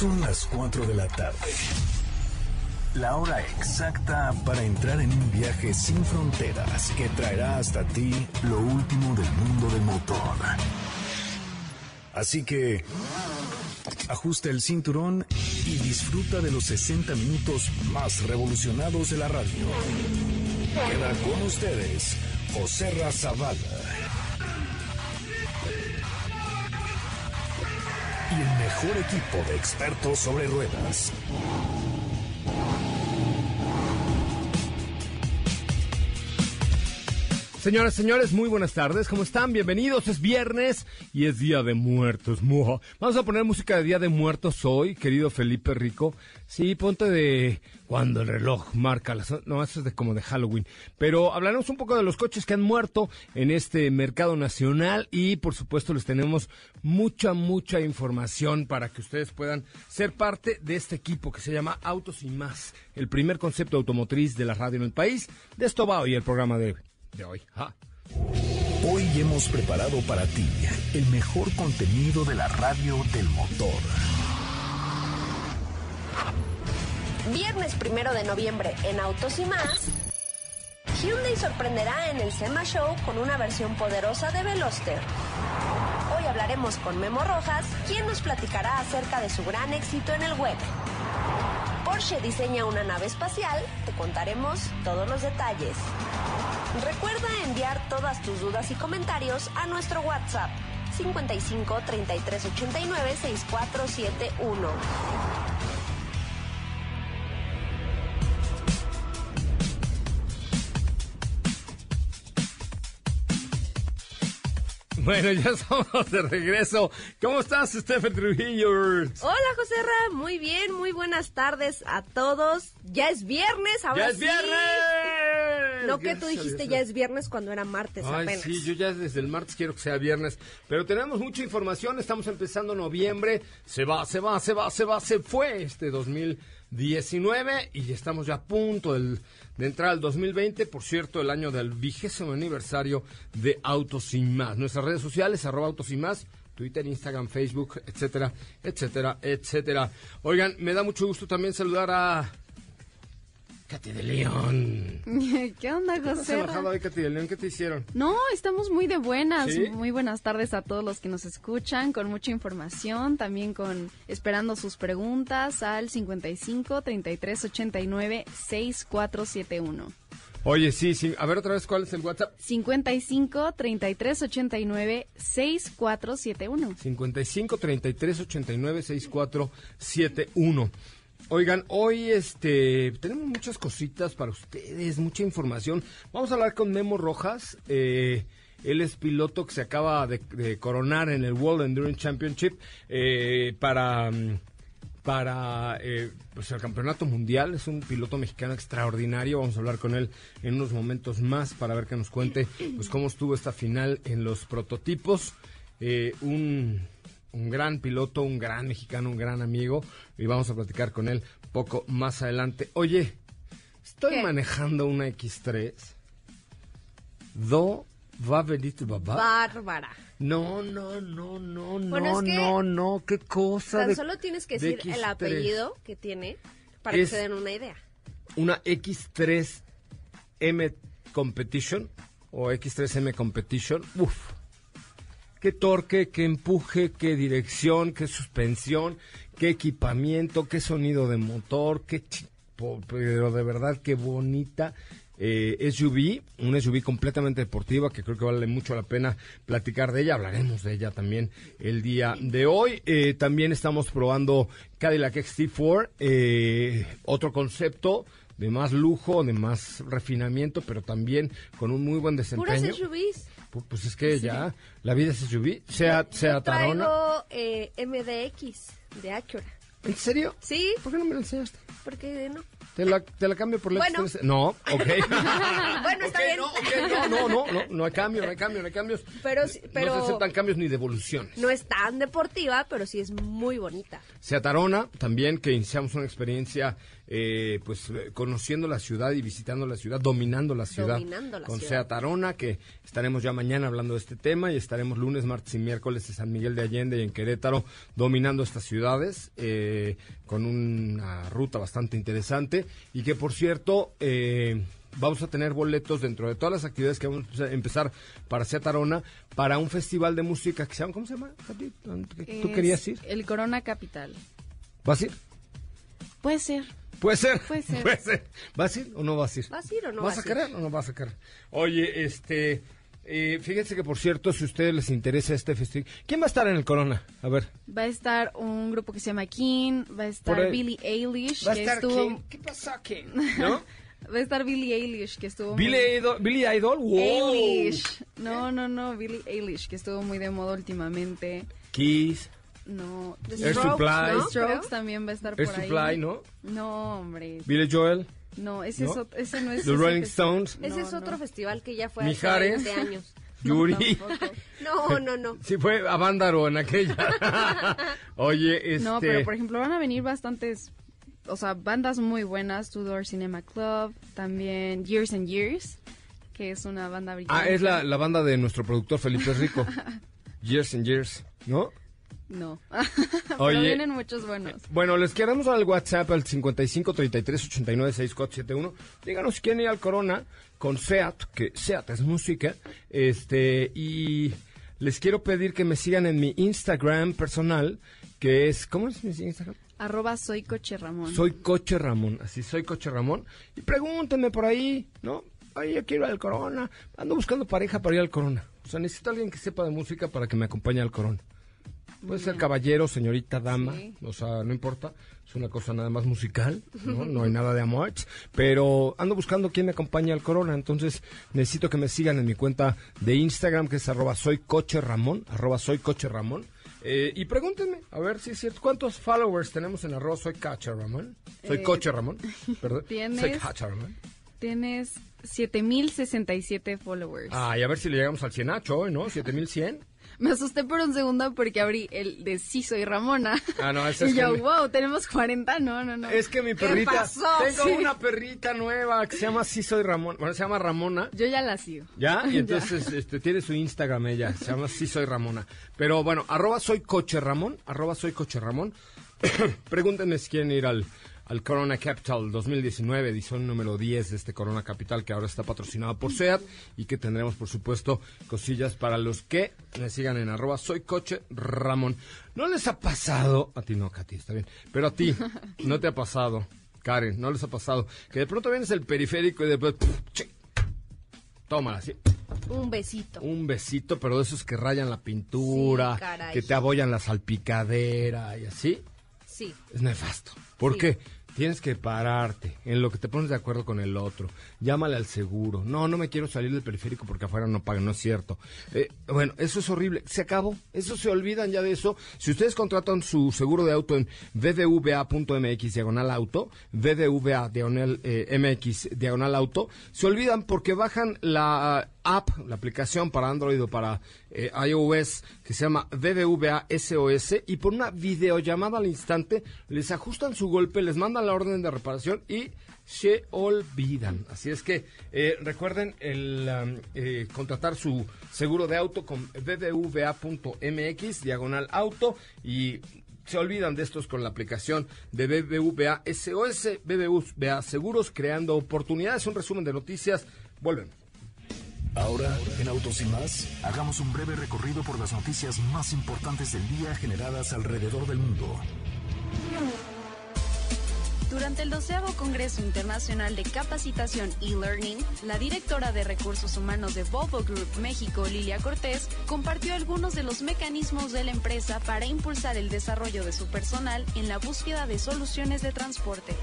Son las 4 de la tarde. La hora exacta para entrar en un viaje sin fronteras que traerá hasta ti lo último del mundo del motor. Así que ajusta el cinturón y disfruta de los 60 minutos más revolucionados de la radio. Queda con ustedes José Razabala. Y el mejor equipo de expertos sobre ruedas. Señoras, señores, muy buenas tardes. ¿Cómo están? Bienvenidos. Es viernes y es Día de Muertos. Vamos a poner música de Día de Muertos hoy, querido Felipe Rico. Sí, ponte de cuando el reloj marca las... No, eso es de como de Halloween. Pero hablaremos un poco de los coches que han muerto en este mercado nacional y, por supuesto, les tenemos mucha, mucha información para que ustedes puedan ser parte de este equipo que se llama Autos y Más, el primer concepto automotriz de la radio en el país. De esto va hoy el programa de de hoy. Hoy hemos preparado para ti el mejor contenido de la radio del motor. Viernes primero de noviembre en Autos y más. Hyundai sorprenderá en el SEMA Show con una versión poderosa de Veloster. Hoy hablaremos con Memo Rojas, quien nos platicará acerca de su gran éxito en el web. Porsche diseña una nave espacial, te contaremos todos los detalles. Recuerda enviar todas tus dudas y comentarios a nuestro WhatsApp 55 33 89 6471. Bueno, ya somos de regreso. ¿Cómo estás, Stephen Trujillo? Hola, José Ra. Muy bien, muy buenas tardes a todos. Ya es viernes, ahora ¡Ya es sí. viernes! No que tú dijiste ya es viernes cuando era martes Ay, apenas. sí, yo ya desde el martes quiero que sea viernes. Pero tenemos mucha información, estamos empezando noviembre. Se va, se va, se va, se va, se fue este 2019 y estamos ya a punto de entrar al 2020. Por cierto, el año del vigésimo aniversario de Autos Sin Más. Nuestras redes sociales, arroba Autos Más. Twitter, Instagram, Facebook, etcétera, etcétera, etcétera. Oigan, me da mucho gusto también saludar a Katy de León. ¿Qué onda, ¿Qué José? bajado hoy, Katy de León? ¿Qué te hicieron? No, estamos muy de buenas. ¿Sí? Muy buenas tardes a todos los que nos escuchan, con mucha información, también con esperando sus preguntas al 55 33 89 6471. Oye, sí, sí. A ver otra vez cuál es el WhatsApp. 55 33 89 6471. 55 33 89 64 71. Oigan, hoy este tenemos muchas cositas para ustedes, mucha información. Vamos a hablar con Memo Rojas. eh, él es piloto que se acaba de, coronar en el World Endurance Championship eh, para mm, para eh, pues el campeonato mundial. Es un piloto mexicano extraordinario. Vamos a hablar con él en unos momentos más para ver que nos cuente pues cómo estuvo esta final en los prototipos. Eh, un, un gran piloto, un gran mexicano, un gran amigo. Y vamos a platicar con él poco más adelante. Oye, estoy ¿Qué? manejando una X3. Do va a venir. Bárbara. No, no, no, no, Bueno, no, es que no, no, qué cosa. Tan de- solo tienes que de decir el X3. apellido que tiene para Es- que se den una idea. Una X3M Competition o X3M Competition. Uf. Qué torque, qué empuje, qué dirección, qué suspensión, qué equipamiento, qué sonido de motor, qué pero de verdad qué bonita eh, SUV, una SUV completamente deportiva que creo que vale mucho la pena platicar de ella. Hablaremos de ella también el día de hoy. Eh, también estamos probando Cadillac XT4, eh, otro concepto de más lujo, de más refinamiento, pero también con un muy buen Puras desempeño. SUVs. Pu- Pues es que ya la vida es SUV, sea, sea Yo Tarona. traigo eh, MDX de Acura. ¿En serio? Sí, ¿Por qué no me lo enseñaste? porque no. Te la, te la cambio por la Bueno. X3. No, ok. Bueno, está Ok, bien. No, ok, no, no, no, no, no hay cambio, no hay cambio, no hay cambios. Pero sí- pero- No se aceptan cambios ni devoluciones. No es tan deportiva, pero sí es muy bonita. Sea Tarona, también que iniciamos una experiencia eh, pues eh, conociendo la ciudad y visitando la ciudad, dominando la ciudad. Dominando la con ciudad. Seat Arona, que estaremos ya mañana hablando de este tema y estaremos lunes, martes y miércoles en San Miguel de Allende y en Querétaro dominando estas ciudades eh, con una ruta bastante interesante y que por cierto eh, vamos a tener boletos dentro de todas las actividades que vamos a empezar para Arona para un festival de música que se llama, ¿cómo se llama? ¿Tú Es querías ir? El Corona Capital. ¿Vas a ir? Puede ser. Puede ser. Puede ser. ¿Vas a ir o no vas a ir? ¿Vas a ir o no ¿Vas vas a ir? querer o no vas a querer? Oye, este... eh, fíjense que, por cierto, si a ustedes les interesa este festival... ¿Quién va a estar en el Corona? A ver. Va a estar un grupo que se llama King, va a estar. Billie Eilish, Va a que estar estuvo... King. ¿Qué pasa, King? ¿No? Va a estar Billie Eilish, que estuvo muy- Billy Idol. Billy Idol. Wow. Eilish. No, no, no, Billie Eilish, que estuvo muy de moda últimamente. Kiss. No, The Air Strokes, Supply. ¿no? Strokes Creo. también va a estar Air por ahí. Supply, ¿no? No, hombre. Billy Joel. No, ese, ¿No? Es, ot- ese no es... The ese Rolling festival. Stones. Ese No, es otro no. festival que ya fue hace Mijares. 20 años. Yuri. No, no, no. Sí, fue a Vándaro en aquella. Oye, este... No, pero por ejemplo van a venir bastantes, o sea, bandas muy buenas, Tudor Cinema Club, también Years and Years, que es una banda británica. Ah, es la, la banda de nuestro productor Felipe Rico. Years and Years, ¿no? No, Oye. pero vienen muchos buenos. Bueno, les queremos al WhatsApp al 55 33 89 6471. Díganos si quieren ir al Corona con SEAT, que SEAT es música. Este, y les quiero pedir que me sigan en mi Instagram personal, que es. ¿Cómo es mi Instagram? Arroba soy Coche Ramón. Soy Coche Ramón, así soy Coche Ramón. Y pregúntenme por ahí, ¿no? Ay, yo quiero ir al Corona. Ando buscando pareja para ir al Corona. O sea, necesito a alguien que sepa de música para que me acompañe al Corona. Puede ser caballero, señorita, dama, Sí. o sea, no importa. Es una cosa nada más musical, ¿no? No hay nada de amor. Pero ando buscando quién me acompañe al Corona. Entonces necesito que me sigan en mi cuenta de Instagram, que es arroba soy coche Ramón, arroba soy coche Ramón. Eh, y pregúntenme, a ver si es cierto, ¿cuántos followers tenemos en arroba soy coche Ramón? Soy Eh, coche Ramón, perdón. ¿tienes? Soy coche Ramón. Tienes 7067 followers. Ah, y a ver si le llegamos al 100 hoy, ¿no? 7100. Me asusté por un segundo porque abrí el de Sí Soy Ramona. Ah, no, ese es y yo, wow, tenemos 40. No, no, no. Es que mi perrita, pasó? tengo Sí. una perrita nueva que se llama Sí Soy Ramón, bueno, se llama Ramona. Yo ya la sigo. ¿Ya? Y entonces este, tiene su Instagram ella, se llama Sí Soy Ramona. Pero bueno, arroba soy coche Ramón, arroba soy coche Ramón. Pregúntenme si quieren ir al, al Corona Capital 2019, edición número 10 de este Corona Capital que ahora está patrocinado por SEAT y que tendremos, por supuesto, cosillas para los que me sigan en arroba soy coche Ramón. ¿No les ha pasado? A ti no, Katy, está bien. Pero a ti, ¿no te ha pasado? Karen, ¿no les ha pasado? Que de pronto vienes el periférico y después... tómala, así. Un besito. Un besito, pero de esos que rayan la pintura, Sí, que te abollan la salpicadera y así. Sí. Es nefasto. ¿Por Sí. qué? Tienes que pararte en lo que te pones de acuerdo con el otro. Llámale al seguro. No, no me quiero salir del periférico porque afuera no pagan, no es cierto. Eh, bueno, eso es horrible. Se acabó. Eso se olvidan ya de eso. Si ustedes contratan su seguro de auto en bbva.mx diagonal auto, diagonal, eh, mx diagonal auto, se olvidan porque bajan la app, la aplicación para Android o para eh, iOS que se llama BBVA SOS y por una videollamada al instante les ajustan su golpe, les mandan la orden de reparación y se olvidan. Así es que eh, recuerden el um, eh, contratar su seguro de auto con bbva.mx diagonal auto y se olvidan de estos con la aplicación de BBVA SOS, BBVA Seguros, creando oportunidades. Un resumen de noticias. Vuelven. Ahora, en Autos y más, hagamos un breve recorrido por las noticias más importantes del día generadas alrededor del mundo. Durante el 12 Congreso Internacional de Capacitación e-Learning, la directora de Recursos Humanos de Volvo Group México, Lilia Cortés, compartió algunos de los mecanismos de la empresa para impulsar el desarrollo de su personal en la búsqueda de soluciones de transporte.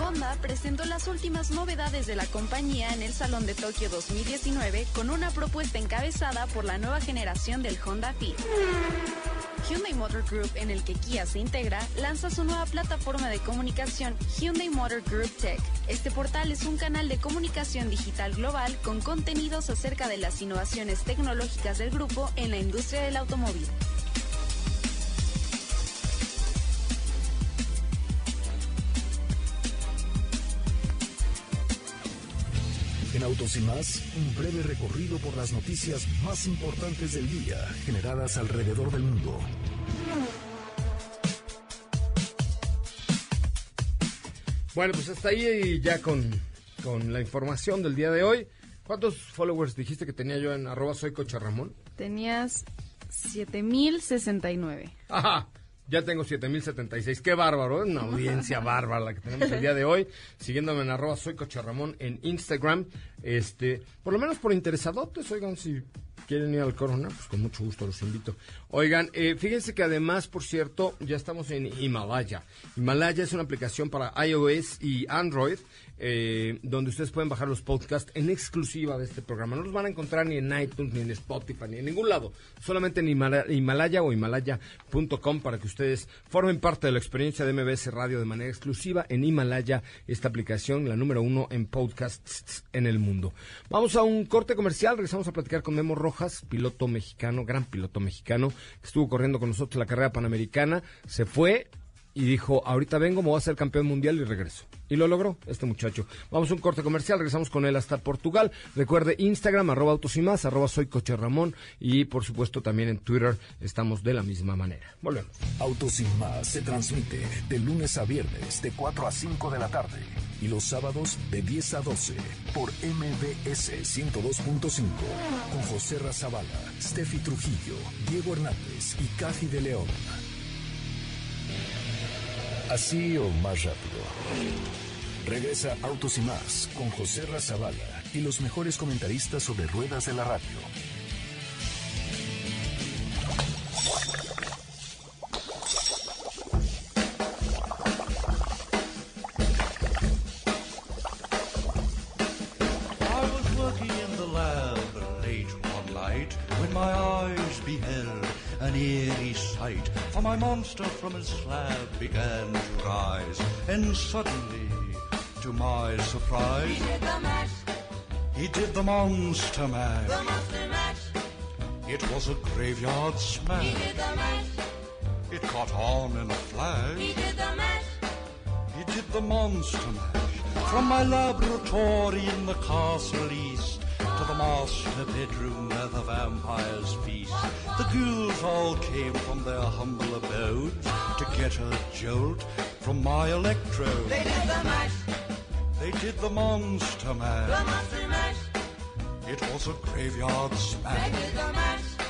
Honda presentó las últimas novedades de la compañía en el Salón de Tokio 2019 con una propuesta encabezada por la nueva generación del Honda Fit. Hyundai Motor Group, en el que Kia se integra, lanza su nueva plataforma de comunicación Hyundai Motor Group Tech. Este portal es un canal de comunicación digital global con contenidos acerca de las innovaciones tecnológicas del grupo en la industria del automóvil. Autos y más, un breve recorrido por las noticias más importantes del día generadas alrededor del mundo. Bueno, pues hasta ahí ya con, con la información del día de hoy. ¿Cuántos followers dijiste que tenía yo en arroba soy Ramón? Tenías 7069. Ajá. Ya tengo 7076. Qué bárbaro, una audiencia bárbara la que tenemos el día de hoy. Siguiéndome en arroba soy Ramón en Instagram. Este, por lo menos por interesadotes, oigan, si quieren ir al Corona, pues con mucho gusto los invito. Oigan, eh, fíjense que además, por cierto, ya estamos en Himalaya. Himalaya es una aplicación para iOS y Android eh, donde ustedes pueden bajar los podcasts en exclusiva de este programa. No los van a encontrar ni en iTunes, ni en Spotify, ni en ningún lado. Solamente en Himalaya o himalaya.com para que ustedes formen parte de la experiencia de MBS Radio de manera exclusiva en Himalaya, esta aplicación, la número uno en podcasts en el mundo. Vamos a un corte comercial, regresamos a platicar con Memo Rojas, piloto mexicano, gran piloto mexicano, que estuvo corriendo con nosotros la carrera panamericana, se fue, y dijo, ahorita vengo, me voy a ser campeón mundial y regreso. Y lo logró este muchacho. Vamos a un corte comercial, regresamos con él hasta Portugal. Recuerde Instagram, arroba autos y más, arroba soy coche Ramón y por supuesto también en Twitter estamos de la misma manera. Volvemos. Autos y más se transmite de lunes a viernes de 4 a 5 de la tarde y los sábados de 10 a 12 por MBS 102.5 con José Razabala, Steffi Trujillo, Diego Hernández y Cathy de León. Así o más rápido. Regresa Autos y más con José Razabala y los mejores comentaristas sobre ruedas de la radio. my monster from his slab began And suddenly, to my surprise, he did the mash. He did the monster mash. The monster mash. It was a graveyard smash. He did the mash. It caught on in a flash. He did the mash. He did the monster mash. From my laboratory in the castle east to the master bedroom where the vampires feast. The ghouls all came from their humble abode to get a jolt from my electrode. They did the mash. They did the monster mash. The monster mash. It was a graveyard smash. They did the mash.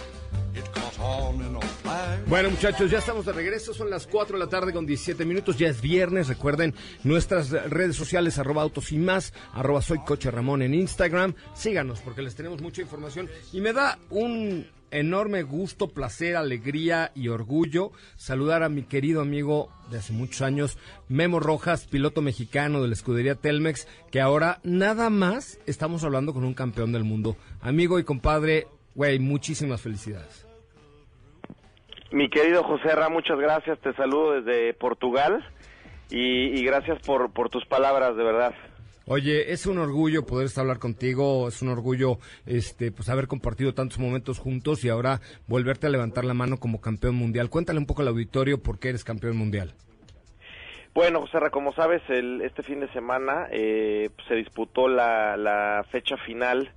Bueno, muchachos, ya estamos de regreso. Son las 4 de la tarde con 17 minutos. Ya es viernes. Recuerden nuestras redes sociales, arroba autos y más, arroba soy coche Ramón en Instagram. Síganos porque les tenemos mucha información. Y me da un enorme gusto, placer, alegría y orgullo saludar a mi querido amigo de hace muchos años, Memo Rojas, piloto mexicano de la escudería Telmex, que ahora nada más estamos hablando con un campeón del mundo. Amigo y compadre, güey, muchísimas felicidades. Mi querido José Ra, muchas gracias, te saludo desde Portugal y, gracias por, por tus palabras, de verdad. Oye, es un orgullo poder estar hablar contigo, es un orgullo este pues haber compartido tantos momentos juntos y ahora volverte a levantar la mano como campeón mundial. Cuéntale un poco al auditorio por qué eres campeón mundial. Bueno, José como sabes, el, este fin de semana eh, se disputó la, la fecha final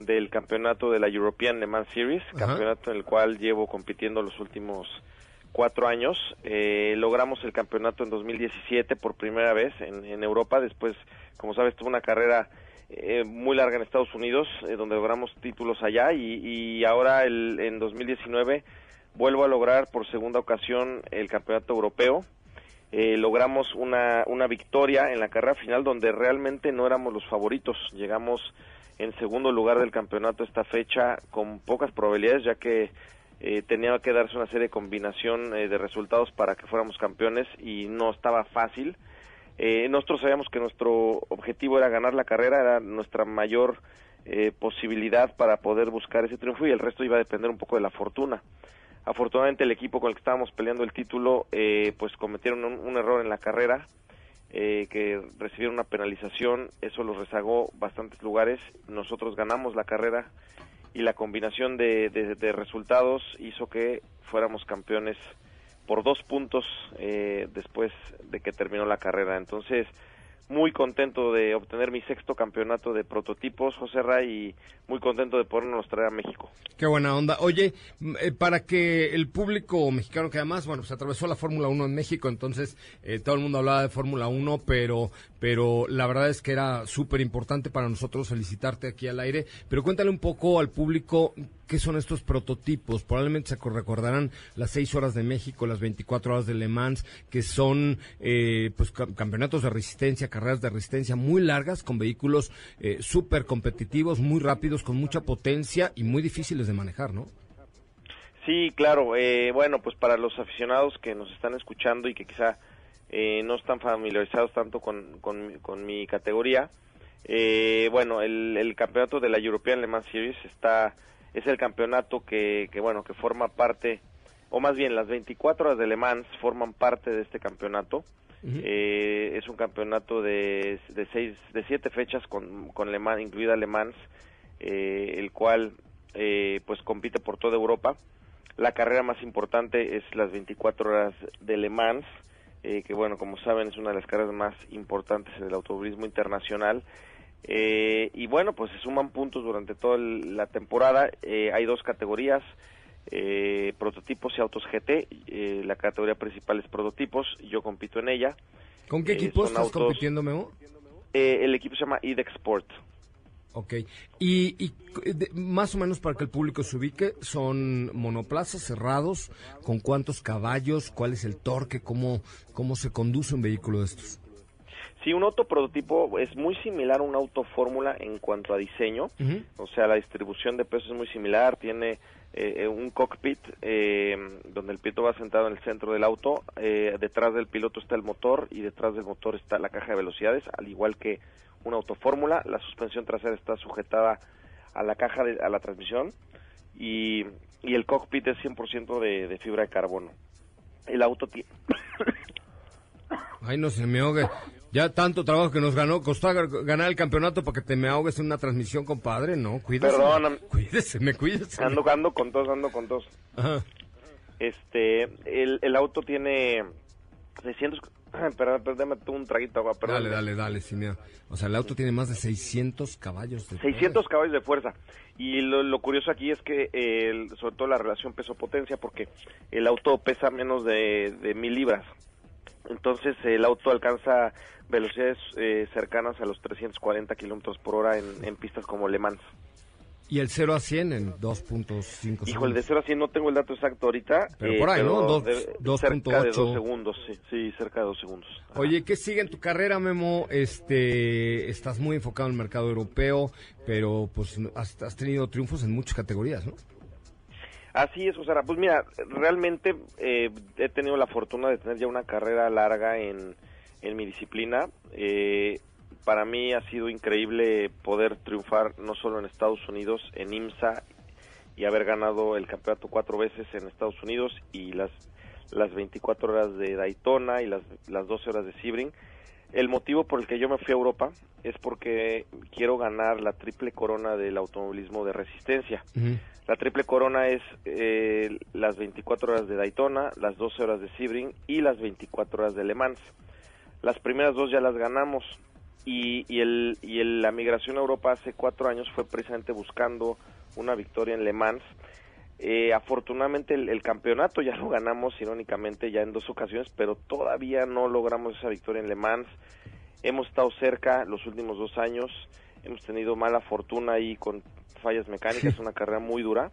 del campeonato de la European Le Mans Series, campeonato en el cual llevo compitiendo los últimos cuatro años. Eh, logramos el campeonato en 2017 por primera vez en, en Europa. Después, como sabes, tuve una carrera eh, muy larga en Estados Unidos, eh, donde logramos títulos allá. Y, ahora, el, en 2019, vuelvo a lograr por segunda ocasión el campeonato europeo. Eh, logramos una, una victoria en la carrera final donde realmente no éramos los favoritos. Llegamos en segundo lugar del campeonato esta fecha con pocas probabilidades ya que eh, tenía que darse una serie de combinación eh, de resultados para que fuéramos campeones y no estaba fácil. Eh, nosotros sabíamos que nuestro objetivo era ganar la carrera, era nuestra mayor posibilidad para poder buscar ese triunfo y el resto iba a depender un poco de la fortuna. Afortunadamente el equipo con el que estábamos peleando el título pues cometieron un error en la carrera, eh, que recibieron una penalización, eso los rezagó bastantes lugares, nosotros ganamos la carrera y la combinación de, resultados hizo que fuéramos campeones por dos puntos eh, después de que terminó la carrera. Entonces, muy contento de obtener mi sexto campeonato de prototipos, José Ray, y muy contento de podernos traer a México. Qué buena onda. Oye, eh, para que el público mexicano, que además, bueno, se atravesó la Fórmula 1 en México, entonces eh, todo el mundo hablaba de Fórmula 1, pero, pero la verdad es que era súper importante para nosotros felicitarte aquí al aire. Pero cuéntale un poco al público qué son estos prototipos. Probablemente se recordarán las 6 horas de México, las 24 horas de Le Mans, que son eh, pues campeonatos de resistencia, carreras de resistencia muy largas con vehículos eh, súper competitivos, muy rápidos, con mucha potencia y muy difíciles de manejar, ¿no? Sí, claro. Eh, bueno, pues para los aficionados que nos están escuchando y que quizá eh, no están familiarizados tanto con, con, mi categoría, bueno, el, el, campeonato de la European Le Mans Series está es el campeonato que, que bueno que forma parte o más bien las 24 horas de Le Mans forman parte de este campeonato eh, es un campeonato de, de, seis, de siete fechas con, con Le Mans, incluida Le Mans, eh, el cual eh, pues compite por toda Europa. La carrera más importante es las 24 horas de Le Mans, que bueno, como saben es una de las carreras más importantes en el automovilismo internacional. Y bueno, pues se suman puntos durante toda la temporada. hay dos categorías, eh, prototipos y autos GT. Eh, la categoría principal es prototipos, yo compito en ella. ¿Con qué eh, equipo estás compitiendo, Memo? el equipo se llama IDEX Sport. Ok. Y, más o menos para que el público se ubique, ¿son monoplazas cerrados? ¿Con cuántos caballos? ¿Cuál es el torque? ¿Cómo, cómo se conduce un vehículo de estos? Sí, un auto prototipo es muy similar a un auto fórmula en cuanto a diseño. O sea, la distribución de peso es muy similar. Tiene eh, eh, un cockpit eh, donde el piloto va sentado en el centro del auto, detrás del piloto está el motor y detrás del motor está la caja de velocidades, al igual que un auto fórmula, la suspensión trasera está sujetada a la caja de, a la transmisión y, y el cockpit es 100% de, de fibra de carbono. El auto tiene... Ay, no se me ahogue. Ya tanto trabajo que nos ganó, costó ganar el campeonato para que te me ahogues en una transmisión, compadre, ¿no? Cuídese. Perdón. Cuídese, me cuídese. Ando, ando con tos, ando con tos. Ajá. Este, el, el auto tiene 600... Perdón, perdón, un traguito agua, perdón. Dale, dale, dale, sin miedo. O sea, el auto tiene más de 600 caballos de 600 caballos de fuerza. Y lo, curioso aquí es que, el, sobre todo la relación peso-potencia, porque el auto pesa menos de, de mil libras. Entonces el auto alcanza velocidades eh, cercanas a los 340 kilómetros por hora en, pistas como Le Mans. ¿Y el 0 a 100 en 2.5 segundos? Hijo, el de 0 a 100 no tengo el dato exacto ahorita. Pero por ahí, ¿no? 2.8. Cerca de 2 segundos, sí, sí, cerca de 2 segundos. Oye, ¿qué sigue en tu carrera, Memo? Este, estás muy enfocado en el mercado europeo, pero pues has, has tenido triunfos en muchas categorías, ¿no? Así es, José. Pues mira, realmente eh, he tenido la fortuna de tener ya una carrera larga en, en mi disciplina. Eh, para mí ha sido increíble poder triunfar no solo en Estados Unidos, en IMSA, y haber ganado el campeonato cuatro veces en Estados Unidos y las, las 24 horas de Daytona y las, las 12 horas de Sebring. El motivo por el que yo me fui a Europa es porque quiero ganar la triple corona del automovilismo de resistencia. La triple corona es eh, las 24 horas de Daytona, las 12 horas de Sebring y las 24 horas de Le Mans. Las primeras dos ya las ganamos y, y, el, y la migración a Europa hace cuatro años fue precisamente buscando una victoria en Le Mans. Eh, afortunadamente el, el, campeonato ya lo ganamos irónicamente ya en dos ocasiones, pero todavía no logramos esa victoria en Le Mans. Hemos estado cerca los últimos dos años, hemos tenido mala fortuna ahí con fallas mecánicas, es una carrera muy dura.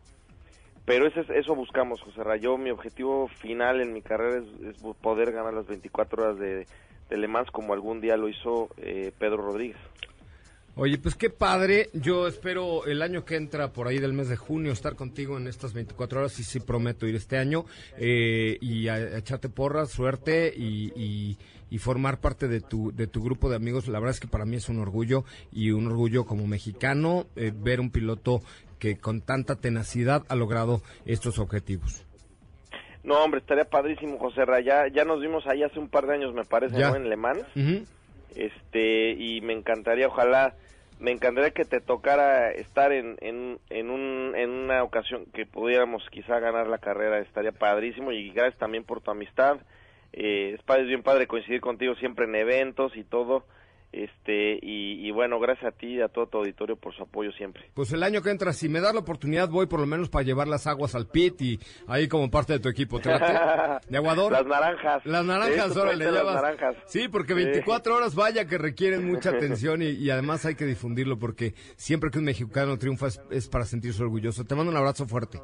Pero eso, eso buscamos, José Rayo. Mi objetivo final en mi carrera es, poder ganar las 24 horas de, de, Le Mans como algún día lo hizo eh, Pedro Rodríguez. Oye, pues qué padre. Yo espero el año que entra, por ahí del mes de junio, estar contigo en estas 24 horas y sí prometo ir este año eh, y a, echarte porras, suerte y, y, formar parte de tu, de tu grupo de amigos. La verdad es que para mí es un orgullo y un orgullo como mexicano eh, ver un piloto que con tanta tenacidad ha logrado estos objetivos. No, hombre, estaría padrísimo, José Raya. Ya nos vimos ahí hace un par de años, me parece, ¿no? En Le Mans. Este, y me encantaría, ojalá me encantaría que te tocara estar en, en, en, un, en una ocasión que pudiéramos quizá ganar la carrera, estaría padrísimo y gracias también por tu amistad. Eh, es, bien padre coincidir contigo siempre en eventos y todo. Este, y, y, bueno, gracias a ti y a todo tu auditorio por su apoyo siempre. Pues el año que entra, si me das la oportunidad, voy por lo menos para llevar las aguas al pit y ahí como parte de tu equipo. ¿Te ¿De aguador? Las naranjas. Las naranjas, ahora le llevas. Naranjas. Sí, porque 24 horas vaya que requieren mucha atención y, y, además hay que difundirlo porque siempre que un mexicano triunfa es, es para sentirse orgulloso. Te mando un abrazo fuerte.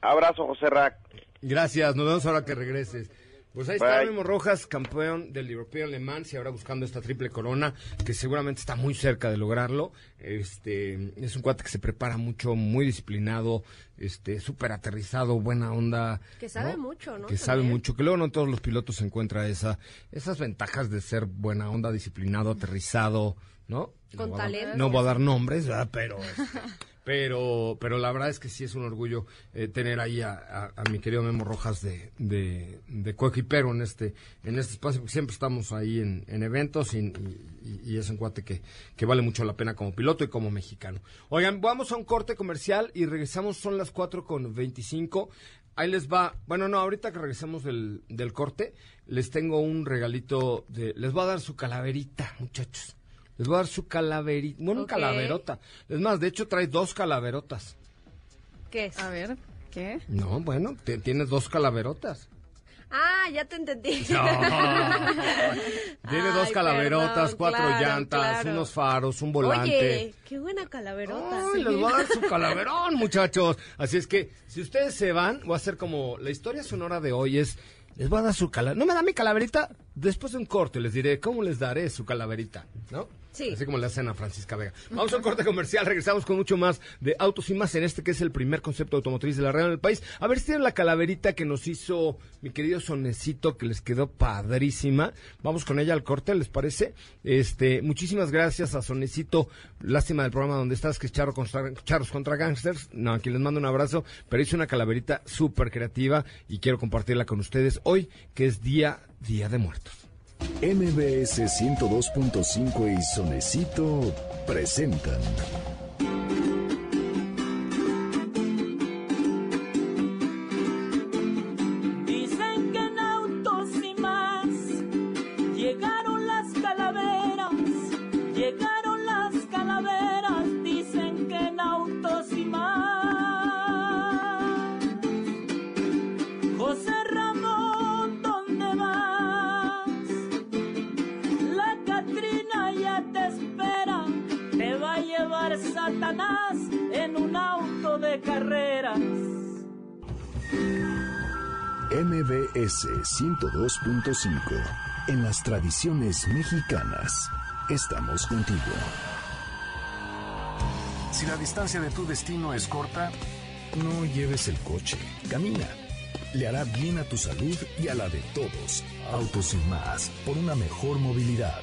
Abrazo, José Rack. Gracias, nos vemos ahora que regreses. Pues ahí está Memo Rojas, campeón del European Le Mans y ahora buscando esta triple corona, que seguramente está muy cerca de lograrlo. Este, es un cuate que se prepara mucho, muy disciplinado, este, súper aterrizado, buena onda. Que sabe mucho, ¿no? Que sabe mucho, que luego no todos los pilotos encuentran esa, esas ventajas de ser buena onda, disciplinado, aterrizado, ¿no? Con no talento. no voy a dar nombres, ¿verdad? Pero, pero, pero la verdad es que sí es un orgullo eh, tener ahí a, mi querido Memo Rojas de, de, de coequipero en este, en este espacio, porque siempre estamos ahí en, en eventos y, es un cuate que, que vale mucho la pena como piloto y como mexicano. Oigan, vamos a un corte comercial y regresamos, son las 4 con 25. Ahí les va, bueno, no, ahorita que regresemos del, del corte, les tengo un regalito de, les voy a dar su calaverita, muchachos. Les voy a dar su calaverita, bueno, okay. calaverota. Es más, de hecho trae dos calaverotas. ¿Qué es? A ver, ¿qué? No, bueno, tienes dos calaverotas. Ah, ya te entendí. No. Tiene dos calaverotas, perdón, cuatro claro, llantas, claro. unos faros, un volante. Oye, qué buena calaverota. Ay, les voy a dar su calaverón, muchachos. Así es que, si ustedes se van, voy a hacer como la historia sonora de hoy es, les voy a dar su calaverita. ¿No me da mi calaverita? Después de un corte les diré cómo les daré su calaverita, ¿no? Sí. Así como le hacen a Francisca Vega. Vamos a un corte comercial, regresamos con mucho más de autos y más en este que es el primer concepto automotriz de la radio en el país. A ver si tienen la calaverita que nos hizo mi querido Sonecito, que les quedó padrísima. Vamos con ella al corte, ¿les parece? Este, muchísimas gracias a Sonecito. Lástima del programa donde estás, que es Charro contra, Charros contra Gangsters. No, aquí les mando un abrazo, pero hice una calaverita súper creativa y quiero compartirla con ustedes hoy, que es Día, Día de Muertos. MBS 102.5 y Sonecito presentan. MBS 102.5. En las tradiciones mexicanas, estamos contigo. Si la distancia de tu destino es corta, no lleves el coche, camina. Le hará bien a tu salud y a la de todos. Autos y más, por una mejor movilidad.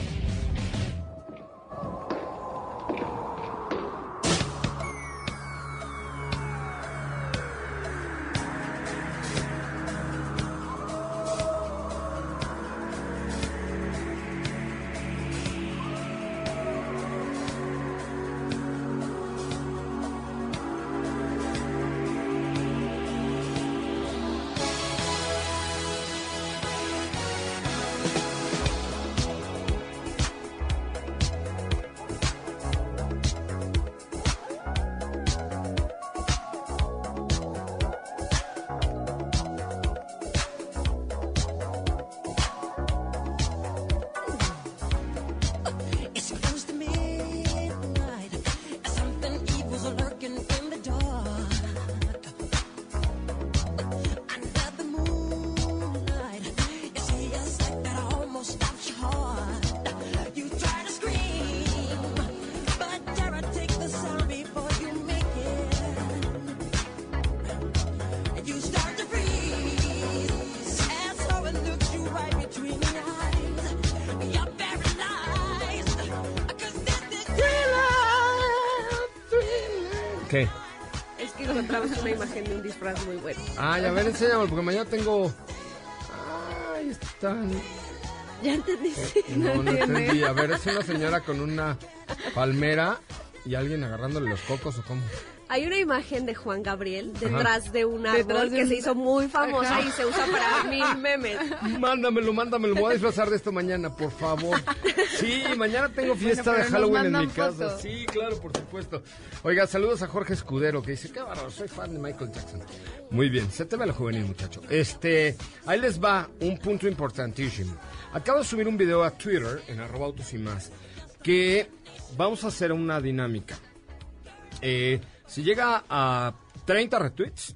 ¿Qué? Es que encontramos una imagen de un disfraz muy bueno. Ay, a ver, enséñame, porque mañana tengo... Ay, están... ¿Ya entendiste? No, no entendí. A ver, es una señora con una palmera y alguien agarrándole los cocos o cómo. Hay una imagen de Juan Gabriel detrás de un árbol Detrás de que un- se hizo muy famosa Ajá. y se usa para mil memes. Mándamelo, mándamelo. Me voy a disfrazar de esto mañana, por favor. Sí, mañana tengo fiesta Bueno, de Halloween en mi casa. Sí, claro, por supuesto. Oiga, saludos a Jorge Escudero que dice, qué bárbaro, soy fan de Michael Jackson. Muy bien, se te ve lo juvenil, muchacho. Este, ahí les va un punto importantísimo. Acabo de subir un video a Twitter, en arroba autos y más, que vamos a hacer una dinámica. Eh, si llega a 30 retweets,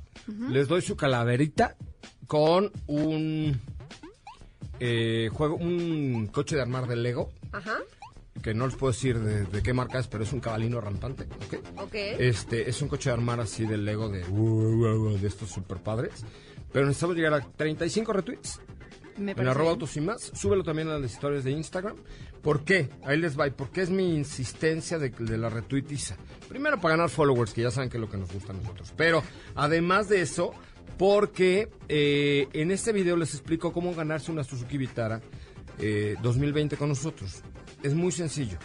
les doy su calaverita con un eh, juego, un coche de armar de Lego, Ajá, que no les puedo decir de, de qué marca es, pero es un cabalino rampante. Este, es un coche de armar así de Lego de, de estos super padres. Pero necesitamos llegar a 35 retweets. Me En arroba autos y más. Súbelo también a las historias de Instagram. ¿Por qué? Ahí les va. ¿Y por qué es mi insistencia de, de la retuitiza? Primero para ganar followers, que ya saben que es lo que nos gusta a nosotros. Pero además de eso, porque eh, en este video les explico cómo ganarse una Suzuki Vitara eh, 2020 con nosotros. Es muy sencillo.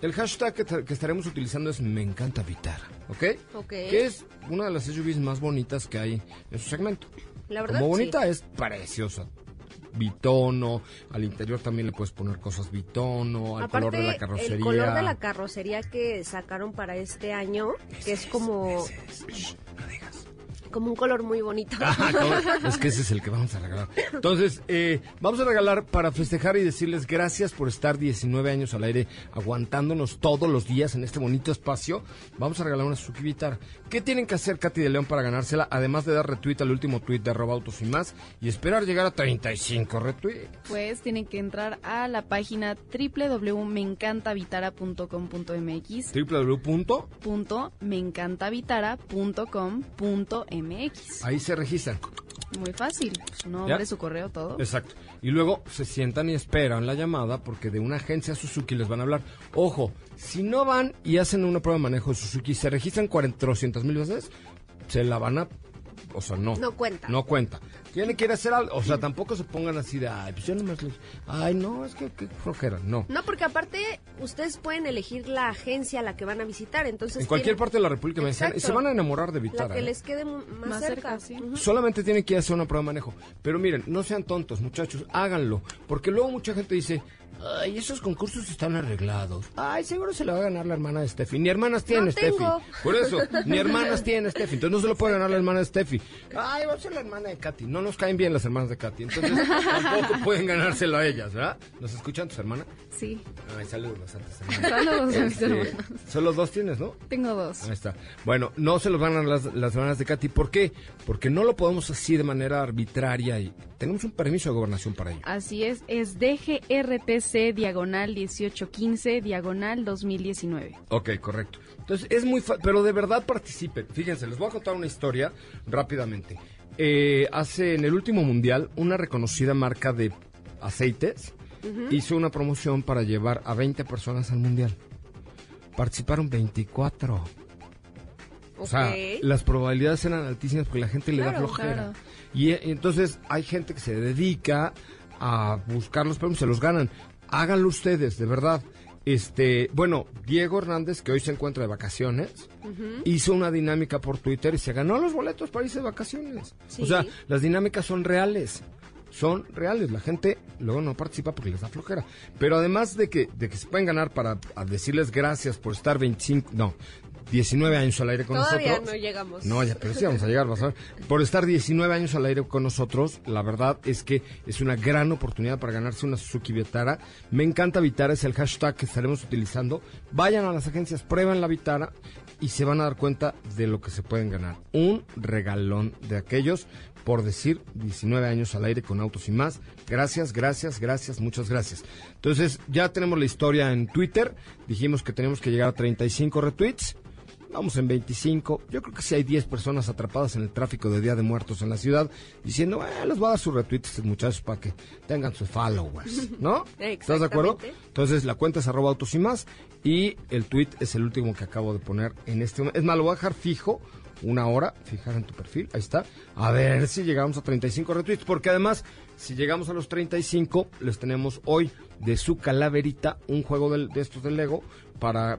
El hashtag que, ta- que estaremos utilizando es Me encanta Vitara, ¿ok? Ok. Que es una de las SUVs más bonitas que hay en su segmento. La verdad, Como sí. bonita es preciosa. Bitono, al interior también le puedes poner cosas bitono, al color de la carrocería. el color de la carrocería que sacaron para este año, que es como, como un color muy bonito. Ah, no, es que ese es el que vamos a regalar. Entonces, eh, vamos a regalar para festejar y decirles gracias por estar 19 años al aire, aguantándonos todos los días en este bonito espacio. Vamos a regalar una Suzuki. ¿Qué tienen que hacer Katy de León para ganársela? Además de dar retweet al último tweet de arroba autos y más y esperar llegar a 35 retweets. Pues tienen que entrar a la página www.meencantavitara.com.mx www. meencantavitara.com.mx Ahí se registran. Muy fácil, su nombre, ¿Ya? su correo, todo. Exacto. Y luego se sientan y esperan la llamada porque de una agencia Suzuki les van a hablar. Ojo, si no van y hacen una prueba de manejo de Suzuki se registran 400 mil veces, se la van a... O sea, no. No cuenta. No cuenta. Tiene que ir a hacer algo. O sea, tampoco se pongan así de, ay, pues yo nomás les... Ay, no, es que qué flojera. No. No, porque aparte ustedes pueden elegir la agencia a la que van a visitar, entonces En cualquier tienen- parte de la República Mexicana. Y se van a enamorar de la Vitara. que ¿eh? les quede más, Más cerca. cerca, sí. Ujú. Solamente tienen que ir a hacer una prueba de manejo. Pero miren, no sean tontos, muchachos, háganlo. Porque luego mucha gente dice, ay, esos concursos están arreglados. Ay, seguro se le va a ganar la hermana de Steffi. Ni hermanas tiene No Steffi. tengo. Por eso, ni hermanas tiene Steffi. Entonces no se lo puede ganar la hermana de Steffi. Ay, va a ser la hermana de Katy. No nos caen bien las hermanas de Katy. Entonces tampoco pueden ganárselo a ellas, ¿verdad? ¿Nos escuchan tus hermanas? Sí, Ay, saludos a tus hermanas. saludos a mis Este, hermanos. Solo dos tienes, ¿no? Tengo dos. Ahí está. Bueno, no se los van a dar las, las hermanas de Katy. ¿Por qué? Porque no lo podemos así de manera arbitraria y tenemos un permiso de gobernación para ello. Así es, es DGRTC diagonal 1815 diagonal 2019. Ok, correcto. Entonces es muy fácil, pero de verdad participen. Fíjense, les voy a contar una historia rápidamente. Eh, hace en el último mundial, una reconocida marca de aceites hizo una promoción para llevar a 20 personas al mundial. Participaron 24. O sea, las probabilidades eran altísimas porque la gente le da flojera. claro. Y eh, entonces hay gente que se dedica a buscar los premios, se los ganan. Háganlo ustedes, de verdad. Este, bueno, Diego Hernández, que hoy se encuentra de vacaciones, hizo una dinámica por Twitter y se ganó los boletos para irse de vacaciones. Sí. O sea, las dinámicas son reales. Son reales. La gente luego no participa porque les da flojera. Pero además de que, de que se pueden ganar para decirles gracias por estar 25, no, 19 años al aire con Todavía nosotros. no llegamos. No, ya, pero sí vamos a llegar, vas a ver. Por estar 19 años al aire con nosotros, la verdad es que es una gran oportunidad para ganarse una Suzuki Vitara. Me encanta Vitara, es el hashtag que estaremos utilizando. Vayan a las agencias, prueben la Vitara y se van a dar cuenta de lo que se pueden ganar. Un regalón de aquellos, por decir 19 años al aire con autos y más. Gracias, gracias, gracias, muchas gracias. Entonces, ya tenemos la historia en Twitter. Dijimos que tenemos que llegar a 35 retweets. Vamos en 25. Yo creo que si hay 10 personas atrapadas en el tráfico de Día de Muertos en la ciudad, diciendo, eh, les voy a dar sus retweets estos muchachos para que tengan sus followers, ¿no? ¿Estás de acuerdo? Entonces, la cuenta es arroba autos y más y el tweet es el último que acabo de poner en este momento. Es más, lo voy a dejar fijo una hora, fijar en tu perfil, ahí está. A ver si llegamos a 35 retweets, porque además, si llegamos a los 35, les tenemos hoy de su calaverita un juego del- de estos del Lego para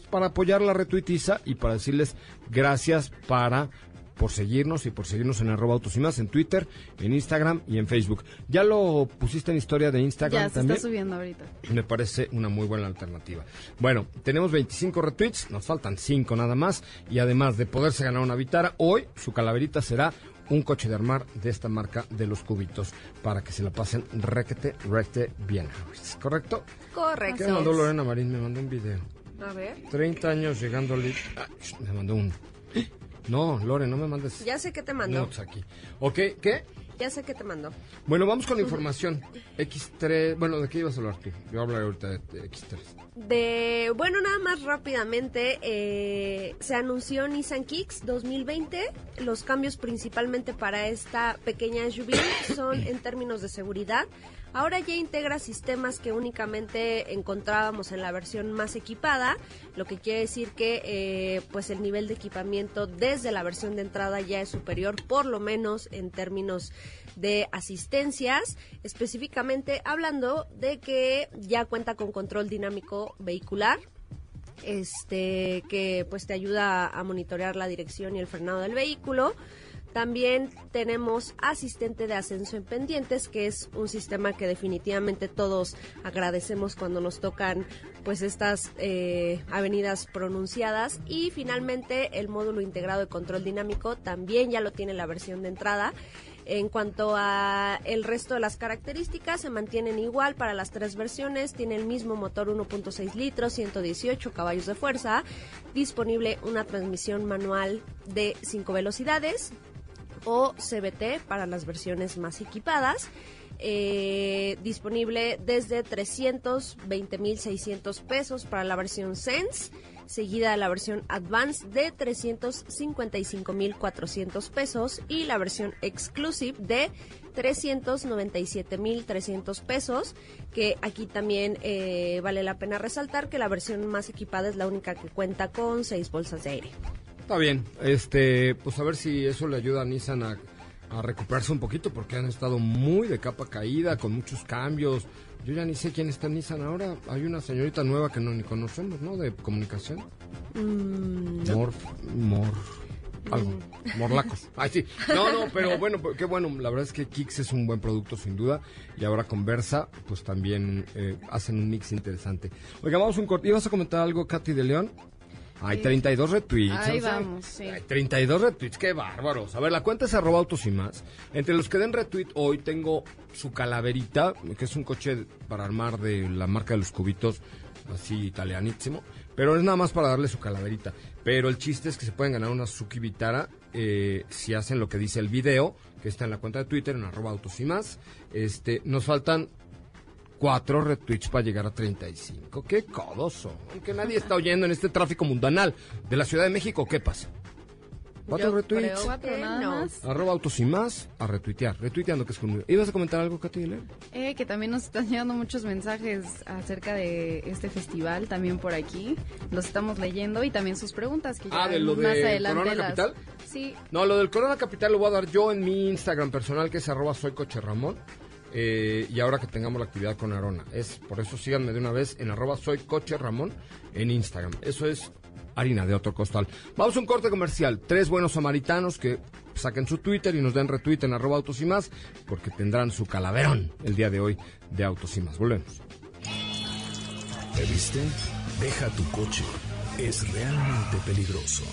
pues para apoyar la retuitiza y para decirles gracias para por seguirnos y por seguirnos en arroba autos y más en Twitter, en Instagram y en Facebook. ¿Ya lo pusiste en historia de Instagram Ya se también? está subiendo ahorita. Me parece una muy buena alternativa. Bueno, tenemos 25 retweets, nos faltan 5 nada más. Y además de poderse ganar una vitara, hoy su calaverita será un coche de armar de esta marca de los cubitos para que se la pasen requete, recte bien. ¿Correcto? Correcto. ¿Qué mandó Lorena Marín? Me mandó un video. A ver. 30 años llegando al... Ah, me mandó un... No, Lore, no me mandes Ya sé que te mandó. nudes aquí. ¿Ok? ¿Qué? Ya sé que te mandó. Bueno, vamos con la información. X3... Bueno, ¿de qué ibas a hablar tú? Yo hablaré ahorita de, de X3. De, bueno, nada más rápidamente, eh, se anunció Nissan Kicks 2020. Los cambios principalmente para esta pequeña SUV son en términos de seguridad. Ahora ya integra sistemas que únicamente encontrábamos en la versión más equipada, lo que quiere decir que eh, pues el nivel de equipamiento desde la versión de entrada ya es superior, por lo menos en términos de asistencias, específicamente hablando de que ya cuenta con control dinámico vehicular, este que pues te ayuda a monitorear la dirección y el frenado del vehículo. También tenemos asistente de ascenso en pendientes, que es un sistema que definitivamente todos agradecemos cuando nos tocan pues estas eh, avenidas pronunciadas. Y finalmente el módulo integrado de control dinámico también ya lo tiene la versión de entrada. En cuanto a el resto de las características, se mantienen igual para las tres versiones. Tiene el mismo motor 1.6 litros, 118 caballos de fuerza. Disponible una transmisión manual de 5 velocidades o CBT para las versiones más equipadas. Eh, disponible desde 320.600 pesos para la versión Sense, seguida de la versión Advance de 355.400 pesos y la versión Exclusive de 397.300 pesos, que aquí también eh, vale la pena resaltar que la versión más equipada es la única que cuenta con seis bolsas de aire. Está bien, este, pues a ver si eso le ayuda a Nissan a, a recuperarse un poquito porque han estado muy de capa caída, con muchos cambios. Yo ya ni sé quién está en Nissan ahora. Hay una señorita nueva que no ni conocemos, ¿no? De comunicación. Mor, mor, algo, morlacos. Ay, sí. No, no, pero bueno, pues, qué bueno. La verdad es que Kicks es un buen producto, sin duda. Y ahora con Versa, pues también eh, hacen un mix interesante. Oiga, vamos un corte. ¿Ibas a comentar algo, Katy de León? Hay 32 retweets. Ahí vamos, sí. hay 32 retweets, qué bárbaros. A ver, la cuenta es arroba autos y más. Entre los que den retweet hoy tengo su calaverita, que es un coche para armar de la marca de los cubitos, así italianísimo. Pero es nada más para darle su calaverita. Pero el chiste es que se pueden ganar una Suzuki Vitara eh, si hacen lo que dice el video, que está en la cuenta de Twitter, en arroba autos y más. Este, nos faltan cuatro retweets para llegar a 35. ¡Qué codoso! Que nadie está oyendo en este tráfico mundanal de la Ciudad de México. ¿Qué pasa? Cuatro Yo retweets. creo nada más. Arroba autos y más a retuitear. Retuiteando que es conmigo. ¿Ibas a comentar algo, Katy? Eh, que también nos están llegando muchos mensajes acerca de este festival, también por aquí. Los estamos leyendo y también sus preguntas. Que Ah, ya de lo más de adelante Corona las- Capital. Sí, No, lo del Corona Capital lo voy a dar yo en mi Instagram personal, que es arroba soy coche Ramón. Eh, y ahora que tengamos la actividad con Arona. Es, por eso síganme de una vez en arroba soy coche Ramón en Instagram. Eso es harina de otro costal. Vamos a un corte comercial. Tres buenos samaritanos que saquen su Twitter y nos den retweet en arroba autos y más, porque tendrán su calaverón el día de hoy de autos y más. Volvemos. ¿Te viste? Deja tu coche. Es realmente peligroso.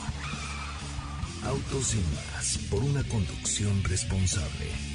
Autos y más por una conducción responsable.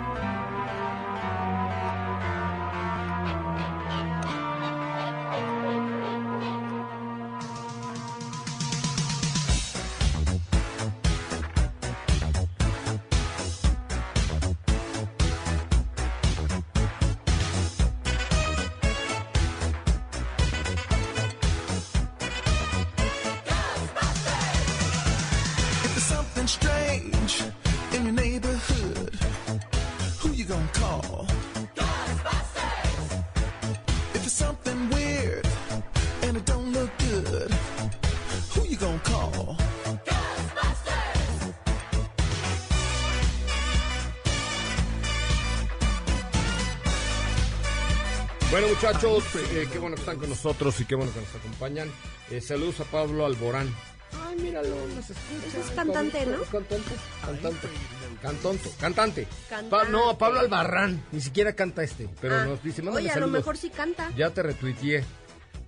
change in your neighborhood, who you gonna call? Ghostbusters! If it's something weird and it don't look good, who you gonna call? Bueno, muchachos, eh, qué bueno que están con nosotros y qué bueno que nos acompañan. Eh, saludos a Pablo Alborán, Ay, míralo, nos escucha. Ese es cantante, ¿no? Cantante, cantante. Cantonto, cantante. Cantante. Pa- no, Pablo Albarrán, ni siquiera canta este, pero Ah, nos dice, mándale Oye, a lo mejor sí canta. Ya te retuiteé.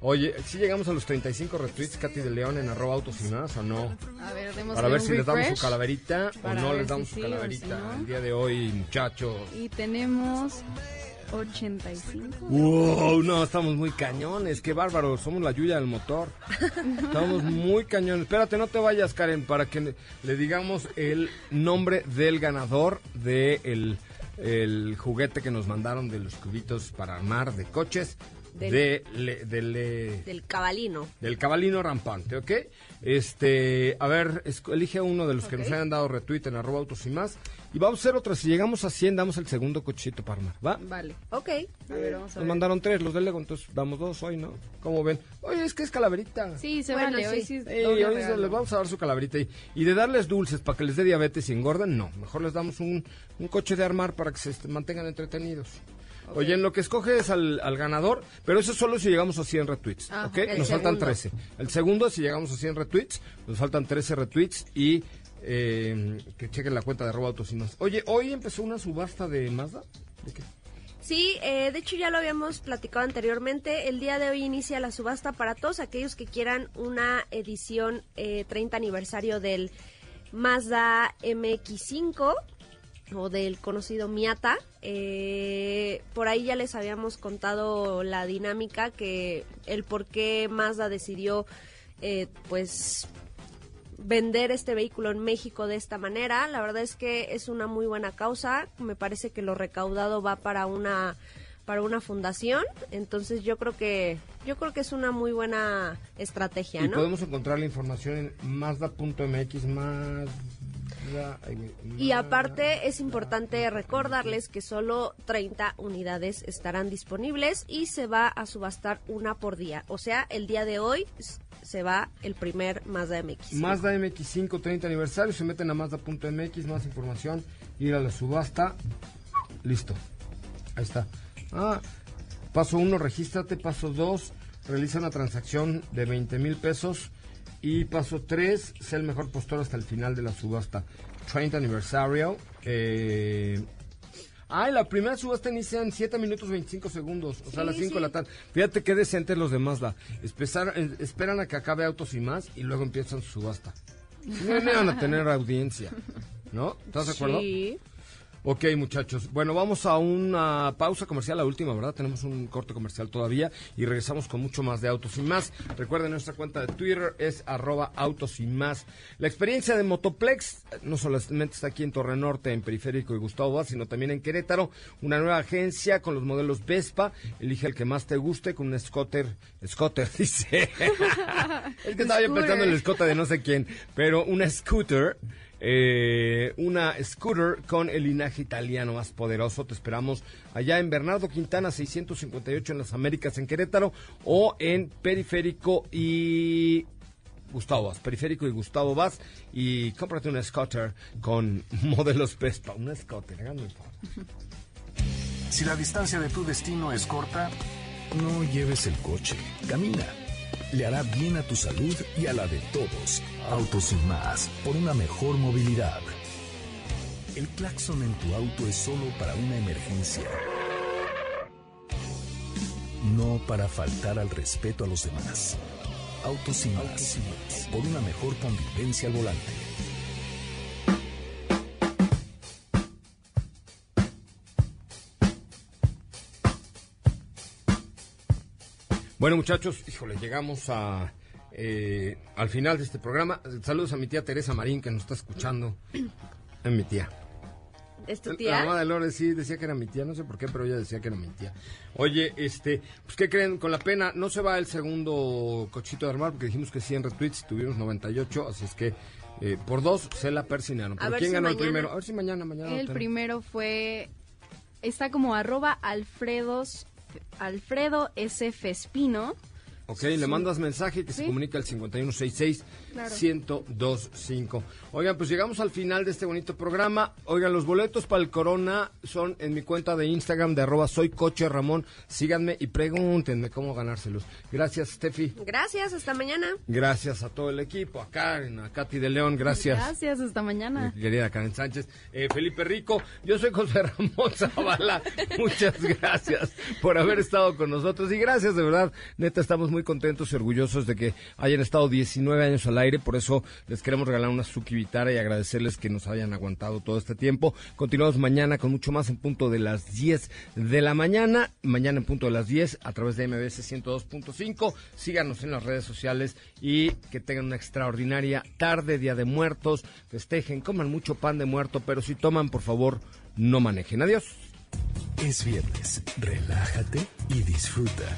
Oye, si llegamos a los 35 retweets, Katy de León en arroba autos y más o no? A ver, demos Para ver un si les damos su calaverita o no les damos si su sí calaverita. si no. El día de hoy, muchachos. Y tenemos 85. Wow, no, estamos muy cañones, qué bárbaro, somos la lluvia del motor. Estamos muy cañones. Espérate, no te vayas, Karen, para que le- digamos el nombre del ganador de el, juguete que nos mandaron de los cubitos para armar de coches Del- de, le- de le- Del cabalino. del cabalino rampante, ¿ok? Este, a ver, es- elige uno de los que nos hayan dado retweet en arroba autos y más. Y vamos a hacer otra. Si llegamos a 100, damos el segundo cochecito para armar, ¿va? Vale. Ok. A ver, vamos a Nos ver. mandaron tres los del Lego, entonces damos dos hoy, ¿no? ¿Cómo ven? Oye, es que es calaverita. Sí, se Bueno, vale. Hoy sí. sí es Ey, doble hoy se regalo. les vamos a dar su calaverita. Y, y de darles dulces para que les dé diabetes y engorden, no. Mejor les damos un, un coche de armar para que se mantengan entretenidos. Oye, en lo que escoges al, al ganador, pero eso solo si llegamos a 100 retweets, Ah, ¿ok? el Nos faltan segundo. 13. El segundo, si llegamos a 100 retweets, nos faltan 13 retweets y eh, que chequen la cuenta de arroba autos y más. Oye, hoy empezó una subasta de Mazda. ¿De qué? Sí, eh, de hecho ya lo habíamos platicado anteriormente. El día de hoy inicia la subasta para todos aquellos que quieran una edición eh, 30 aniversario del Mazda MX5 o del conocido Miata. Eh, por ahí ya les habíamos contado la dinámica que el por qué Mazda decidió eh, pues vender este vehículo en México de esta manera. La verdad es que es una muy buena causa. Me parece que lo recaudado va para una para una fundación, entonces yo creo que yo creo que es una muy buena estrategia, Y ¿no? podemos encontrar la información en mazda.mx, güey, Y aparte es importante recordarles que solo 30 unidades estarán disponibles y se va a subastar una por día. O sea, el día de hoy se va el primer Mazda MX. Mazda MX5 30 aniversario, se meten a Mazda.mx, más información, ir a la subasta, listo, ahí está. Ah, paso 1, regístrate, paso 2, realiza una transacción de 20 mil pesos y paso 3, sé el mejor postor hasta el final de la subasta. 30 aniversario, eh... Ay, la primera subasta inicia en 7 minutos 25 segundos, o sea, a las 5 de la tarde. Fíjate qué decentes los de Mazda. Espesar- eh, esperan a que acabe Autos y más y luego empiezan su subasta. No no van a tener audiencia, ¿no? ¿Estás de acuerdo? Sí. Ok, muchachos. Bueno, vamos a una pausa comercial, la última, ¿verdad? Tenemos un corte comercial todavía y regresamos con mucho más de Autos y Más. Recuerden, nuestra cuenta de Twitter es arroba Autos y Más. La experiencia de Motoplex no solamente está aquí en Torre Norte, en Periférico y Gustavo Vaz, sino también en Querétaro. Una nueva agencia con los modelos Vespa. Elige el que más te guste con un scooter. Scooter, dice. es que estaba yo pensando en el escote de no sé quién, pero una scooter. Eh, una scooter con el linaje italiano más poderoso. Te esperamos allá en Bernardo Quintana 658 en las Américas en Querétaro o en Periférico y Gustavo Vaz, Periférico y Gustavo Vaz y cómprate una scooter con modelos Vespa, una scooter, háganme. Si la distancia de tu destino es corta, no lleves el coche, camina. Le hará bien a tu salud y a la de todos. Autos y más, por una mejor movilidad. El claxon en tu auto es solo para una emergencia. No para faltar al respeto a los demás. Autos y más, por una mejor convivencia al volante. Bueno, muchachos, híjole, llegamos a eh, al final de este programa. Saludos a mi tía Teresa Marín que nos está escuchando. Es mi tía. ¿Es tu La mamá tía? de Lore sí decía que era mi tía, no sé por qué, pero ella decía que era mi tía. Oye, este, pues ¿qué creen? Con la pena, no se va el segundo cochito de armar porque dijimos que 100 retweets, tuvimos 98, así es que eh, por dos se la persinaron. Pero ¿quién si ganó el primero? A ver si mañana, mañana. El primero fue. Está como arroba Alfredos Alfredo S. Espino. Ok, le mandas mensaje que se Sí. comunica al 5166-1025. Oigan, pues llegamos al final de este bonito programa. Oigan, los boletos para el Corona son en mi cuenta de Instagram de arroba soy coche Ramón. Síganme y pregúntenme cómo ganárselos. Gracias, Steffi. Gracias, hasta mañana. Gracias a todo el equipo, a Karen, a Katy de León, gracias. Gracias, hasta mañana. Mi querida Karen Sánchez, Eh, Felipe Rico, yo soy José Ramón Zavala. Muchas gracias por haber estado con nosotros y gracias de verdad. Neta, estamos muy contentos y orgullosos de que hayan estado 19 años al aire. Por eso les queremos regalar una Suki Vitara y agradecerles que nos hayan aguantado todo este tiempo. Continuamos mañana con mucho más en punto de las 10 de la mañana. Mañana en punto de las 10 a través de MBS 102.5. Síganos en las redes sociales y que tengan una extraordinaria tarde, Día de Muertos. Festejen, coman mucho pan de muerto, pero si toman, por favor, no manejen. Adiós. Es viernes, relájate y disfruta.